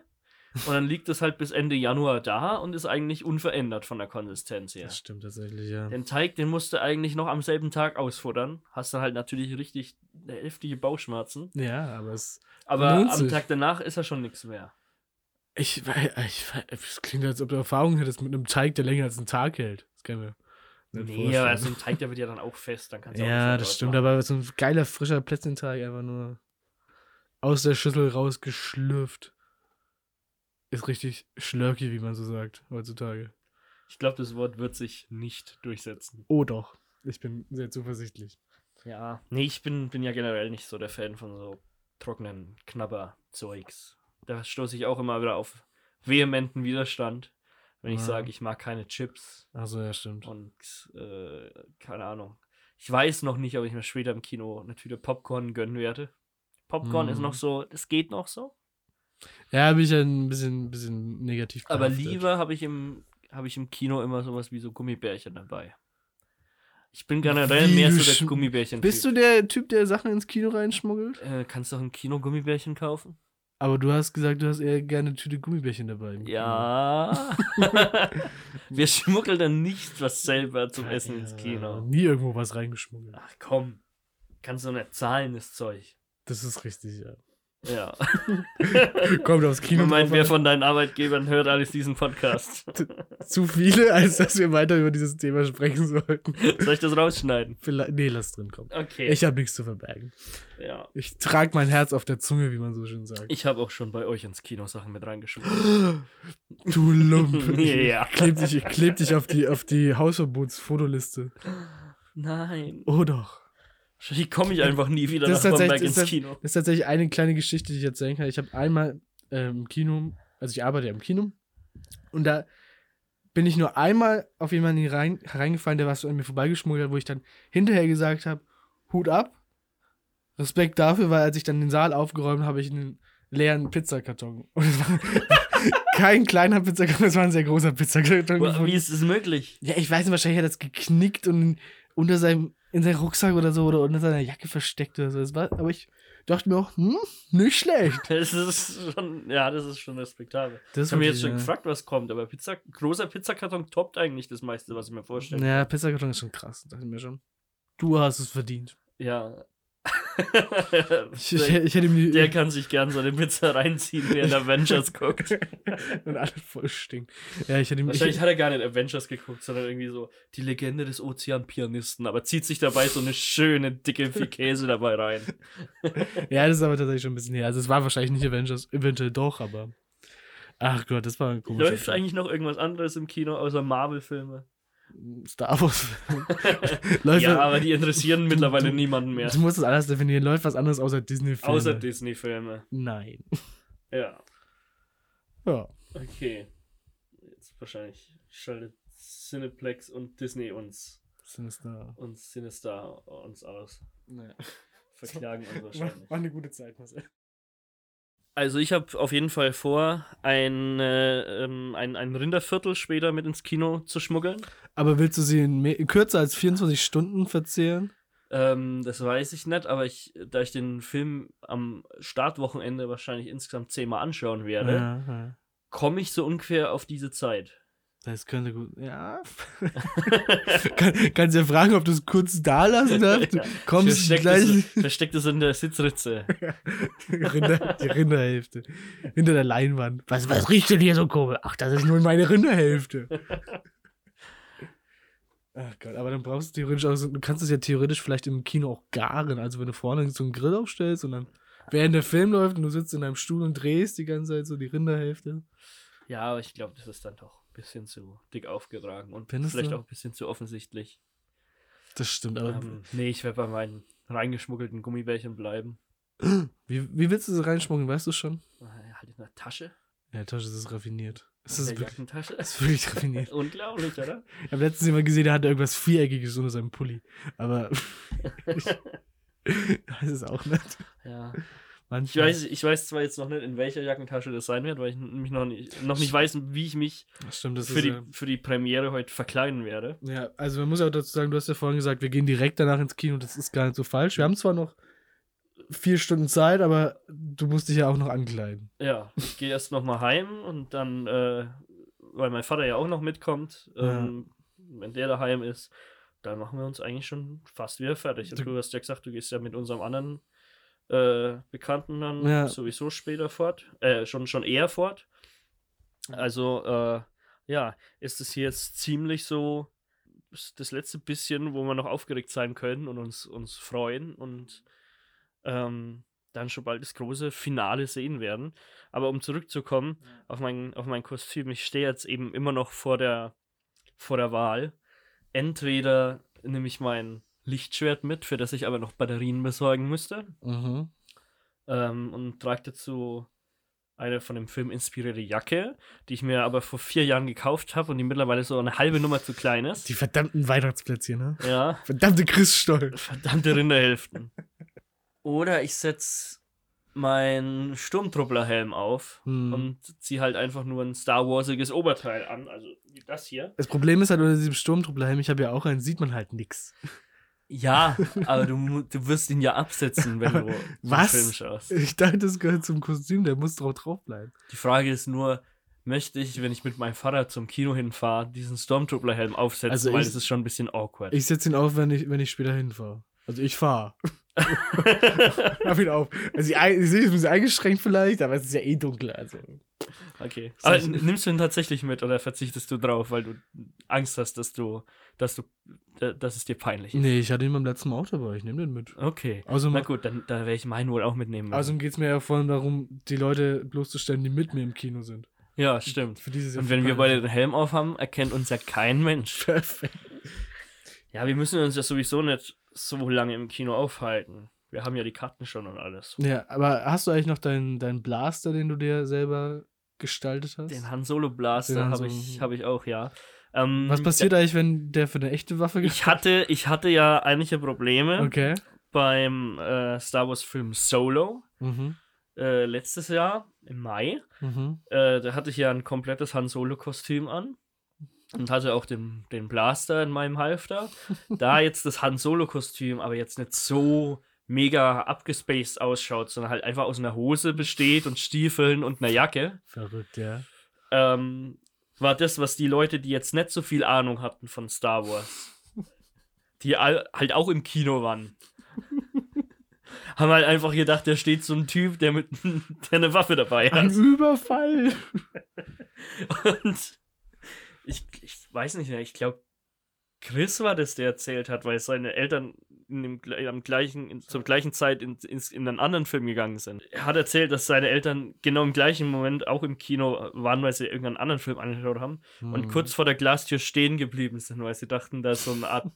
Und dann liegt es halt bis Ende Januar da und ist eigentlich unverändert von der Konsistenz her.
Das stimmt tatsächlich, ja.
Den Teig, den musst du eigentlich noch am selben Tag ausfuttern. Hast dann halt natürlich richtig heftige Bauchschmerzen.
Ja, aber es.
Aber am. Tag danach ist er schon nichts mehr.
Ich, ich, es klingt, als ob du Erfahrung hättest mit einem Teig, der länger als einen Tag hält. Das mir nicht
Nee,
vorstellen.
aber so ein Teig, der wird ja dann auch fest. Dann kannst du
Ja, das stimmt,
machen.
aber so ein geiler, frischer Plätzchenteig einfach nur aus der Schüssel rausgeschlürft. Ist richtig schlurky, wie man so sagt, heutzutage.
Ich glaube, das Wort wird sich nicht durchsetzen.
Oh doch, ich bin sehr zuversichtlich.
Ja. Nee, ich bin, bin ja generell nicht so der Fan von so trockenen Knabberzeugs. Da stoße ich auch immer wieder auf vehementen Widerstand, wenn ich
Ja.
sage, ich mag keine Chips
Achso, ja, stimmt.
und äh, keine Ahnung. Ich weiß noch nicht, ob ich mir später im Kino eine Tüte Popcorn gönnen werde. Popcorn ist
Mhm.
noch so, das geht noch so.
Ja, bin ich ein bisschen, bisschen negativ
Aber
behaftet.
lieber habe ich im habe ich im Kino immer sowas wie so Gummibärchen dabei. Ich bin generell
Wie,
mehr so der Gummibärchen.
Bist du der Typ, der Sachen ins Kino reinschmuggelt?
Äh, kannst du auch im Kino Gummibärchen kaufen?
Aber du hast gesagt, du hast eher gerne eine Tüte Gummibärchen dabei.
Ja. Wir schmuggeln dann nicht was selber zum. Essen ins Kino.
Nie irgendwo was reingeschmuggelt.
Ach komm. Kannst du nicht zahlen, das Zeug.
Das ist richtig, ja.
Ja.
Kommt aufs Kino.
Moment,
drauf
wer von deinen Arbeitgebern hört alles diesen Podcast?
Zu viele, als dass wir weiter über dieses Thema sprechen sollten.
Soll ich das rausschneiden?
Vielleicht, nee, lass drin kommen.
Okay.
Ich habe nichts zu verbergen.
ja.
Ich trage mein Herz auf der Zunge, wie man so schön sagt.
Ich habe auch schon bei euch ins Kino Sachen mit reingeschoben.
Du Lump.
Ja.
Ich kleb dich, ich kleb dich auf die, auf die Hausverbots-Fotoliste.
Nein.
Oh doch.
Wie komme ich einfach nie wieder
Das
nach Bamberg ins
das
Kino?
Das ist tatsächlich eine kleine Geschichte, die ich erzählen kann. Ich habe einmal ähm, im Kino, also ich arbeite ja im Kino, und da bin ich nur einmal auf jemanden rein, hereingefallen, der was so an mir vorbeigeschmuggelt hat, wo ich dann hinterher gesagt habe, Hut ab, Respekt dafür, weil als ich dann den Saal aufgeräumt habe, habe ich einen leeren Pizzakarton. Und es war kein kleiner Pizzakarton, es war ein sehr großer Pizzakarton.
Wie ist es möglich?
Ja, ich weiß nicht, wahrscheinlich hat er es geknickt und unter seinem, in seinem Rucksack oder so oder unter seiner Jacke versteckt oder so. Das war, aber ich dachte mir auch, hm, nicht schlecht.
Das ist schon, ja, das ist schon respektabel.
Das
Ich habe mir jetzt schon
ja.
gefragt, was kommt, aber Pizza, großer Pizzakarton toppt eigentlich das meiste, was ich mir vorstelle.
Ja, Pizzakarton ist schon krass, dachte ich mir schon. Du hast es verdient.
Ja.
Ich, ich, ich hätte mir
Der kann sich gern so eine Pizza reinziehen, während Avengers guckt.
und alles voll stinkt. Ja, ich hätte.
Wahrscheinlich
Ich,
hat er gar nicht Avengers geguckt, sondern irgendwie so die Legende des Ozeanpianisten, aber zieht sich dabei so eine schöne, dicke viel Käse dabei rein.
ja, das ist aber tatsächlich schon ein bisschen her. Also, es war wahrscheinlich nicht Avengers, eventuell doch, aber. Ach Gott, das war ein komischer
Läuft eigentlich noch irgendwas anderes im Kino außer Marvel-Filme?
Star Wars. Läuft
Ja, aber die interessieren mittlerweile
du-
niemanden mehr.
Du musst das alles definieren. Läuft was anderes außer Disney-Filme?
Außer Disney-Filme.
Nein.
Ja,
Ja.
okay. Jetzt wahrscheinlich schaltet Cineplex und Disney uns,
Sinister.
uns Sinister uns aus.
Naja.
Verklagen uns wahrscheinlich.
war eine gute Zeit, Marcel.
Also ich habe auf jeden Fall vor, ein, äh, ähm, ein, ein Rinderviertel später mit ins Kino zu schmuggeln.
Aber willst du sie in, in kürzer als 24 Stunden verzehren?
Ähm, das weiß ich nicht, aber ich, da ich den Film am Startwochenende wahrscheinlich insgesamt zehnmal anschauen werde,
Ja, ja.
komme ich so ungefähr auf diese Zeit.
Das könnte gut. Ja. Kann, kannst ja fragen, ob du es kurz da lassen darfst. Du kommst
Versteckt
gleich
es, versteckt es in der Sitzritze.
Rinder, die Rinderhälfte. Hinter der Leinwand. Was, was riecht denn hier so komisch? Ach, das ist nur meine Rinderhälfte. Ach Gott, aber dann brauchst du theoretisch auch so, du kannst es ja theoretisch vielleicht im Kino auch garen. Also wenn du vorne so einen Grill aufstellst und dann während der Film läuft und du sitzt in deinem Stuhl und drehst die ganze Zeit so die Rinderhälfte.
Ja, aber ich glaube, das ist dann doch ein bisschen zu dick aufgetragen und
Findest
vielleicht
du?
auch ein bisschen zu offensichtlich.
Das stimmt, aber
Ähm, nee, ich werde bei meinen reingeschmuggelten Gummibärchen bleiben.
wie, wie willst du sie reinschmuggeln, weißt du schon?
Äh, Halt in der Tasche.
Ja, Tasche, das ist raffiniert. Das ist,
der
wirklich,
Jackentasche.
das ist wirklich raffiniert.
Unglaublich, oder?
Ich habe letztens jemand gesehen, der hatte irgendwas Viereckiges unter seinem Pulli. Aber ich weiß es auch nicht.
Ja. Ich weiß, ich weiß zwar jetzt noch nicht, in welcher Jackentasche das sein wird, weil ich mich noch nicht, noch nicht weiß, wie ich mich
Stimmt, das
für
ist
die,
ja,
für die Premiere heute verkleiden werde.
ja. Also man muss auch dazu sagen, du hast ja vorhin gesagt, wir gehen direkt danach ins Kino. Das ist gar nicht so falsch. Wir haben zwar noch vier Stunden Zeit, aber du musst dich ja auch noch ankleiden.
Ja, ich gehe erst noch mal heim und dann, äh, weil mein Vater ja auch noch mitkommt, ähm, wenn der daheim ist, dann machen wir uns eigentlich schon fast wieder fertig. Und
Du-
hast ja gesagt, du gehst ja mit unserem anderen äh, Bekannten dann
Ja.
sowieso später fort, äh, schon, schon eher fort. Also, äh, ja, ist es hier jetzt ziemlich so das- das letzte bisschen, wo wir noch aufgeregt sein können und uns, uns freuen und ähm, dann schon bald das große Finale sehen werden. Aber um zurückzukommen auf, mein, auf mein Kostüm, ich stehe jetzt eben immer noch vor der, vor der Wahl. Entweder nehme ich mein Lichtschwert mit, für das ich aber noch Batterien besorgen müsste,
Mhm.
ähm, und trage dazu eine von dem Film inspirierte Jacke, die ich mir aber vor vier Jahren gekauft habe und die mittlerweile so eine halbe Nummer zu klein ist.
Die verdammten Weihnachtsplätzchen, ne?
ja,
Verdammte Christstollen.
verdammte Rinderhälften. Oder ich setze meinen Sturmtrupplerhelm auf
Hm.
und ziehe halt einfach nur ein Star Warsiges Oberteil an, also wie das hier.
Das Problem ist halt unter diesem Sturmtrupplerhelm, ich habe ja auch einen, sieht man halt nix.
Ja, aber du, du wirst ihn ja absetzen, wenn du
Was?
Film schaust.
Ich dachte, das gehört zum Kostüm, der muss drauf drauf bleiben.
Die Frage ist nur, möchte ich, wenn ich mit meinem Vater zum Kino hinfahre, diesen Stormtrooper-Helm aufsetzen,
Also
weil
ich-
das ist schon ein bisschen awkward.
Ich setze ihn auf, wenn ich, wenn ich später hinfahre. Also ich fahre. Hab ihn auf. Also ich sehe es ein bisschen eingeschränkt vielleicht, aber es ist ja eh dunkel. Also.
okay. Aber nimmst du ihn tatsächlich mit oder verzichtest du drauf, weil du Angst hast, dass du, dass du, äh, dass es dir peinlich ist?
Nee, ich hatte ihn beim letzten Mal auch dabei. Ich nehme den mit.
Okay.
Also,
Na gut, dann, dann werde ich meinen wohl auch mitnehmen. müssen.
also geht es mir ja vor allem darum, die Leute bloßzustellen, die mit mir im Kino sind.
ja, stimmt.
Für dieses
Und wenn wir beide den Helm aufhaben, erkennt uns ja kein Mensch.
Perfekt.
Ja, wir müssen uns ja sowieso nicht so lange im Kino aufhalten. Wir haben ja die Karten schon und alles.
Ja, aber hast du eigentlich noch deinen, deinen Blaster, den du dir selber gestaltet hast?
Den Han Solo Blaster habe ich, hab ich auch, ja. Ähm,
Was passiert eigentlich, wenn der für eine echte Waffe
Ich hatte, ich hatte ja einige Probleme
Okay.
beim äh, Star Wars Film Solo
Mhm.
äh, letztes Jahr im Mai.
Mhm.
Äh, da hatte ich ja ein komplettes Han Solo Kostüm an und hatte auch den, den Blaster in meinem Halfter. da jetzt das Han Solo Kostüm aber jetzt nicht so mega abgespaced ausschaut, sondern halt einfach aus einer Hose besteht und Stiefeln und einer Jacke,
Verrückt, ja.
ähm, war das, was die Leute, die jetzt nicht so viel Ahnung hatten von Star Wars, die all, halt auch im Kino waren, haben halt einfach gedacht, da steht so ein Typ, der mit der eine Waffe dabei
Ein
hat.
Überfall.
Und ich, ich weiß nicht mehr, ich glaube, Chris war das, der erzählt hat, weil seine Eltern in dem, am gleichen, in, zur gleichen Zeit in, ins- in einen anderen Film gegangen sind. Er hat erzählt, dass seine Eltern genau im gleichen Moment auch im Kino waren, weil sie irgendeinen anderen Film angeschaut haben
Hm.
und kurz vor der Glastür stehen geblieben sind, weil sie dachten, da ist so eine Art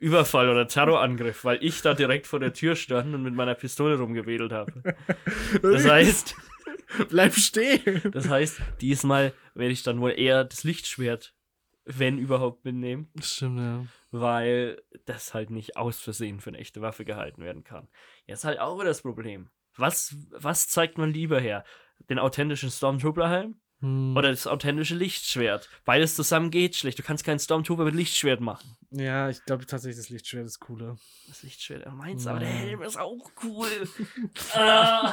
Überfall oder Terrorangriff, weil ich da direkt vor der Tür stand und mit meiner Pistole rumgewedelt habe. Das heißt,
Bleib stehen.
das heißt, diesmal werde ich dann wohl eher das Lichtschwert, wenn überhaupt, mitnehmen,
Stimmt, ja.
weil das halt nicht aus Versehen für eine echte Waffe gehalten werden kann. Jetzt halt auch wieder das Problem. Was, was zeigt man lieber her? Den authentischen Stormtrooper-Helm
Hm.
oder das authentische Lichtschwert? Beides zusammen geht schlecht. Du kannst keinen Stormtrooper mit Lichtschwert machen.
Ja, ich glaube tatsächlich, das Lichtschwert ist cooler.
Das Lichtschwert, er meint's, aber der
Ja.
Helm ist auch cool. ah.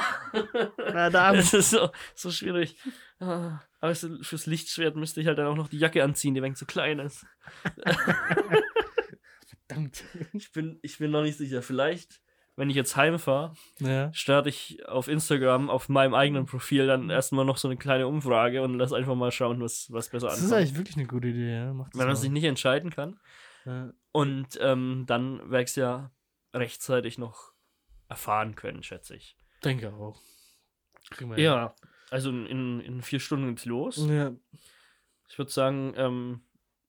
Verdammt.
Das ist so, so schwierig. Ah. Aber fürs Lichtschwert müsste ich halt dann auch noch die Jacke anziehen, die wenig zu klein ist.
Verdammt.
Ich bin, ich bin noch nicht sicher. Vielleicht, wenn ich jetzt heimfahre,
Ja.
starte ich auf Instagram, auf meinem eigenen Profil, dann erstmal noch so eine kleine Umfrage und lass einfach mal schauen, was, was besser
Das ist
ankommt.
eigentlich wirklich eine gute Idee, ja. Mach das
Wenn man sich nicht entscheiden kann.
ja.
Und ähm, dann ich es ja rechtzeitig noch erfahren können, schätze ich.
Denke auch.
Ja, also in, in vier Stunden geht's los.
Ja.
Ich würde sagen, ähm,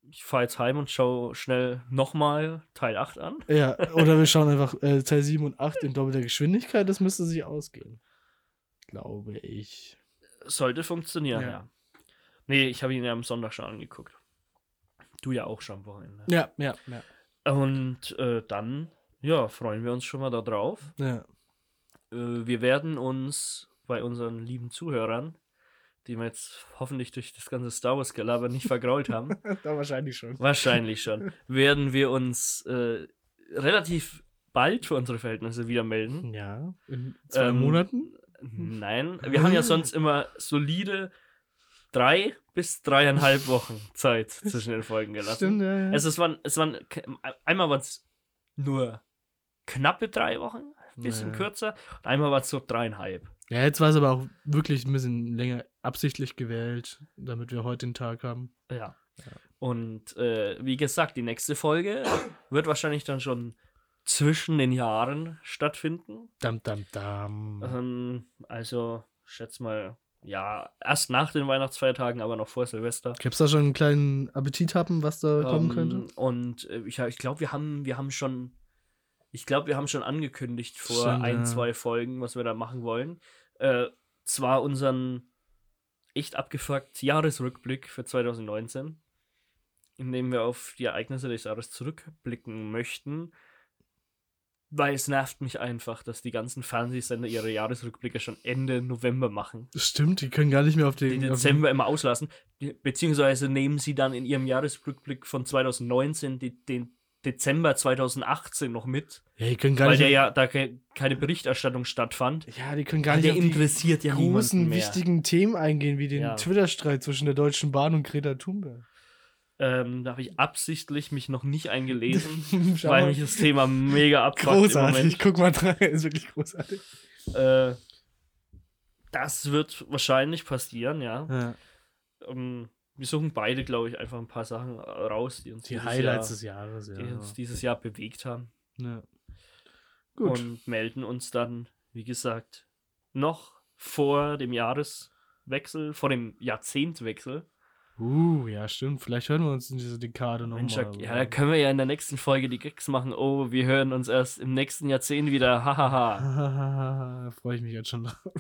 ich fahre jetzt heim und schaue schnell nochmal Teil 8 an.
Ja, oder wir schauen einfach äh, Teil 7 und 8 in doppelter Geschwindigkeit, das müsste sich ausgehen. Glaube ich.
Sollte funktionieren,
Ja.
ja. Nee, ich habe ihn ja am Sonntag schon angeguckt. Du ja auch schon am Wochenende.
Ja, ja, ja.
Und äh, dann, ja, freuen wir uns schon mal darauf.
Ja,
Äh, wir werden uns bei unseren lieben Zuhörern, die wir jetzt hoffentlich durch das ganze Star Wars-Gelaber nicht vergrault haben,
da wahrscheinlich schon.
wahrscheinlich schon, werden wir uns äh, relativ bald für unsere Verhältnisse wieder melden.
Ja, in zwei
Ähm,
Monaten?
Nein, wir haben ja sonst immer solide drei bis dreieinhalb Wochen Zeit zwischen den Folgen gelassen.
Stimmt, ja, ja.
Also es waren, es waren, einmal waren es nur knappe drei Wochen, ein bisschen
Ja.
kürzer, und einmal war es so dreieinhalb.
Ja, jetzt war es aber auch wirklich ein bisschen länger absichtlich gewählt, damit wir heute den Tag haben.
Ja. Und äh, wie gesagt, die nächste Folge wird wahrscheinlich dann schon zwischen den Jahren stattfinden.
Dam, dam, dam.
Ähm, also, schätze mal, ja, erst nach den Weihnachtsfeiertagen, aber noch vor Silvester.
Gibt's da schon einen kleinen Appetit haben, was da kommen
Ähm,
könnte?
Und äh, ich, ich glaube, wir haben, wir haben schon, ich glaube, wir haben schon angekündigt vor
Stimmt,
ein, zwei Folgen, was wir da machen wollen. Äh, zwar unseren echt abgefuckt Jahresrückblick für 2019, in dem wir auf die Ereignisse des Jahres zurückblicken möchten. Weil es nervt mich einfach, dass die ganzen Fernsehsender ihre Jahresrückblicke schon Ende November machen
Stimmt, die können gar nicht mehr auf den,
den
auf
Dezember immer auslassen, be- beziehungsweise nehmen sie dann in ihrem Jahresrückblick von 2019 die, den Dezember 2018 noch mit,
ja, die können gar
weil
nicht auf,
ja da ke keine Berichterstattung stattfand.
ja, die können gar
Weil
nicht
der
die
interessiert ja niemanden
großen,
mehr.
wichtigen Themen eingehen, wie den
Ja.
Twitter-Streit zwischen der Deutschen Bahn und Greta Thunberg.
Ähm, da habe ich absichtlich mich noch nicht eingelesen, weil mich das Thema mega abfuckt
Großartig,
im
guck mal dran, ist wirklich großartig.
Äh, das wird wahrscheinlich passieren, ja.
Ja.
Ähm, wir suchen beide, glaube ich, einfach ein paar Sachen raus, die uns
Die
dieses
Highlights
Jahr,
des Jahres, ja.
die uns dieses Jahr bewegt haben.
ja. Gut.
und melden uns dann, wie gesagt, noch vor dem Jahreswechsel, vor dem Jahrzehntwechsel.
uh, ja, stimmt. Vielleicht hören wir uns in dieser Dekade
Mensch,
nochmal.
ja, da können wir ja in der nächsten Folge die Gags machen. Oh, wir hören uns erst im nächsten Jahrzehnt wieder. Hahaha.
da freue ich mich jetzt schon drauf.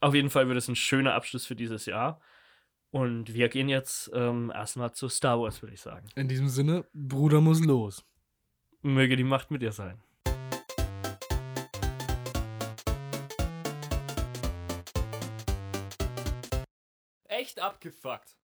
Auf jeden Fall wird es ein schöner Abschluss für dieses Jahr. Und wir gehen jetzt ähm, erstmal zu Star Wars, würde ich sagen.
In diesem Sinne, Bruder muss los.
Möge die Macht mit dir sein. Echt abgefuckt.